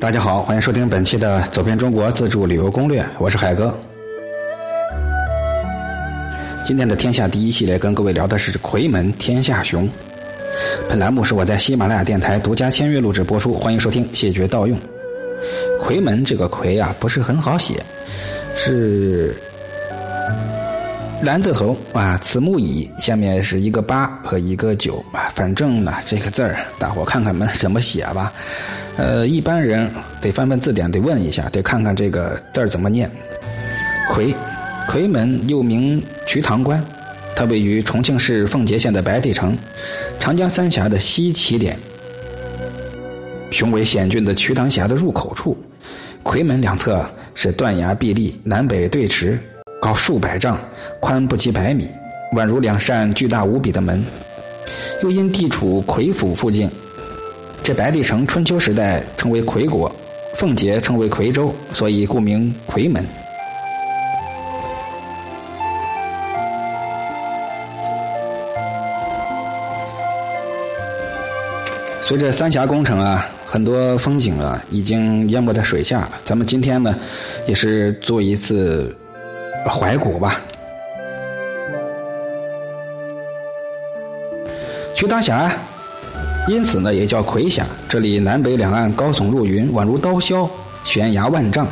大家好，欢迎收听本期的《走遍中国自助旅游攻略》，我是海哥。今天的天下第一系列跟各位聊的是夔门天下雄。本栏目是我在喜马拉雅电台独家签约录制播出，欢迎收听，谢绝盗用。夔门这个夔啊，不是很好写，是蓝字头啊，此木乙，下面是一个八和一个九啊，反正呢这个字儿，大伙看看们怎么写吧。呃，一般人得翻翻字典，得问一下，得看看这个字儿怎么念。夔，夔门又名瞿塘关，它位于重庆市奉节县的白帝城，长江三峡的西起点，雄伟险峻的瞿塘峡的入口处。夔门两侧是断崖壁立，南北对峙，高数百丈，宽不及百米，宛如两扇巨大无比的门。又因地处夔府附近。这白帝城春秋时代称为夔国，奉节称为夔州，所以故名夔门。随着三峡工程啊，很多风景啊已经淹没在水下了。咱们今天呢，也是做一次怀古吧。瞿塘峡。因此呢，也叫夔峡。这里南北两岸高耸入云，宛如刀削，悬崖万丈。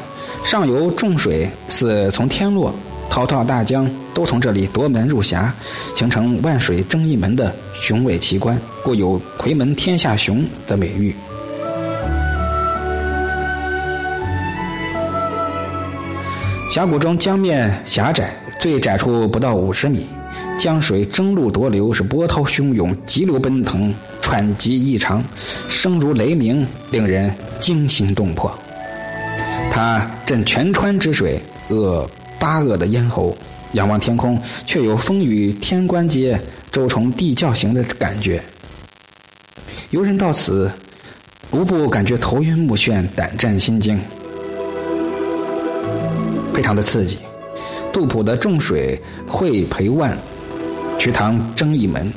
上游众水似从天落，滔滔大江都从这里夺门入峡，形成万水争一门的雄伟奇观，故有“夔门天下雄”的美誉。峡谷中江面狭窄，最窄处不到五十米。江水争路夺流，是波涛汹涌，急流奔腾，湍急异常，声如雷鸣，令人惊心动魄。它震全川之水，扼八恶的咽喉。仰望天空，却有风雨天关阶，周虫地窖行的感觉。游人到此，无不感觉头晕目眩，胆战心惊，非常的刺激。杜甫的“众水汇陪万”。瞿塘争一门，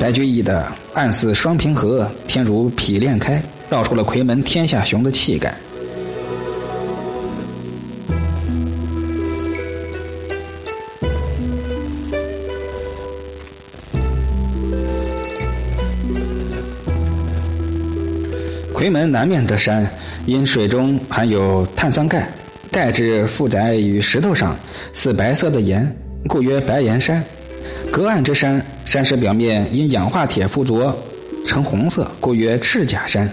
白居易的“暗似双平河，天如匹练开”，道出了夔门天下雄的气概。夔门南面的山，因水中含有碳酸钙，钙质附载于石头上，似白色的岩，故曰白岩山。隔岸之山，山石表面因氧化铁附着呈红色，故曰赤甲山。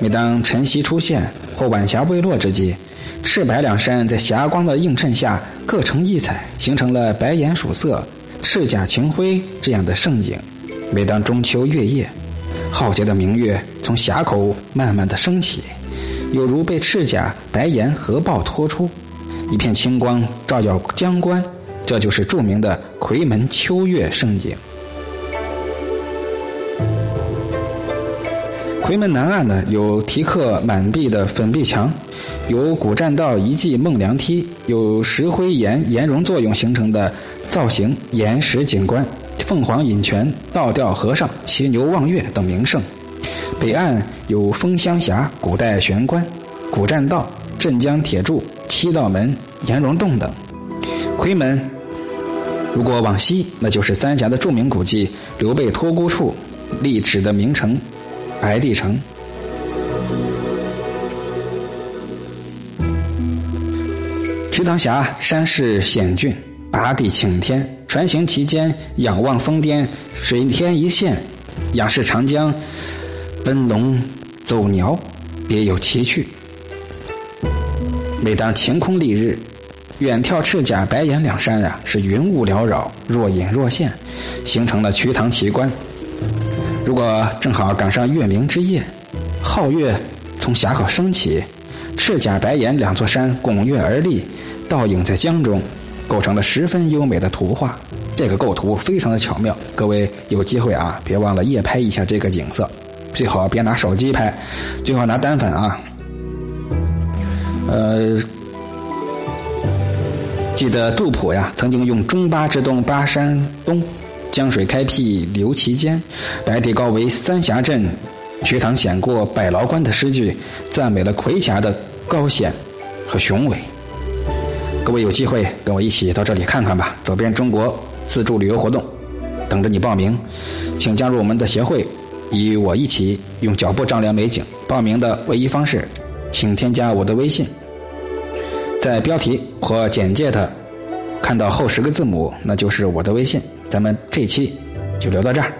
每当晨曦出现或晚霞未落之际，赤白两山在霞光的映衬下各成异彩，形成了白岩曙色、赤甲晴辉这样的盛景。每当中秋月夜，浩劫的明月从峡口慢慢的升起，有如被赤甲白岩合抱托出，一片青光照耀江关。这就是著名的夔门秋月胜景。夔门南岸呢，有题刻满壁的粉壁墙，有古栈道遗迹孟良梯，有石灰岩岩溶作用形成的造型岩石景观，凤凰饮泉、倒吊和尚、犀牛望月等名胜。北岸有枫香峡、古代玄关、古栈道、镇江铁柱、七道门、岩溶洞等。夔门，如果往西，那就是三峡的著名古迹刘备托孤处立址的名城白帝城。瞿塘峡山势险峻，拔地擎天，船行其间，仰望峰巅，水天一线，仰视长江，奔龙走鸟，别有奇趣。每当晴空丽日。远眺赤甲、白岩两山啊，是云雾缭绕，若隐若现，形成了瞿塘奇观。如果正好赶上月明之夜，皓月从峡口升起，赤甲、白岩两座山拱月而立，倒影在江中，构成了十分优美的图画。这个构图非常的巧妙，各位有机会啊，别忘了夜拍一下这个景色，最好别拿手机拍，最好拿单反啊。呃。记得杜甫呀，曾经用“中巴之东，巴山东，江水开辟流其间，白帝高为三峡镇，瞿塘险过百牢关的诗句，赞美了魁峡的高险和雄伟。各位有机会跟我一起到这里看看吧，走遍中国自助旅游活动，等着你报名。请加入我们的协会，与我一起用脚步丈量美景。报名的唯一方式，请添加我的微信，在标题或简介的看到后十个字母，那就是我的微信。咱们这期就聊到这儿。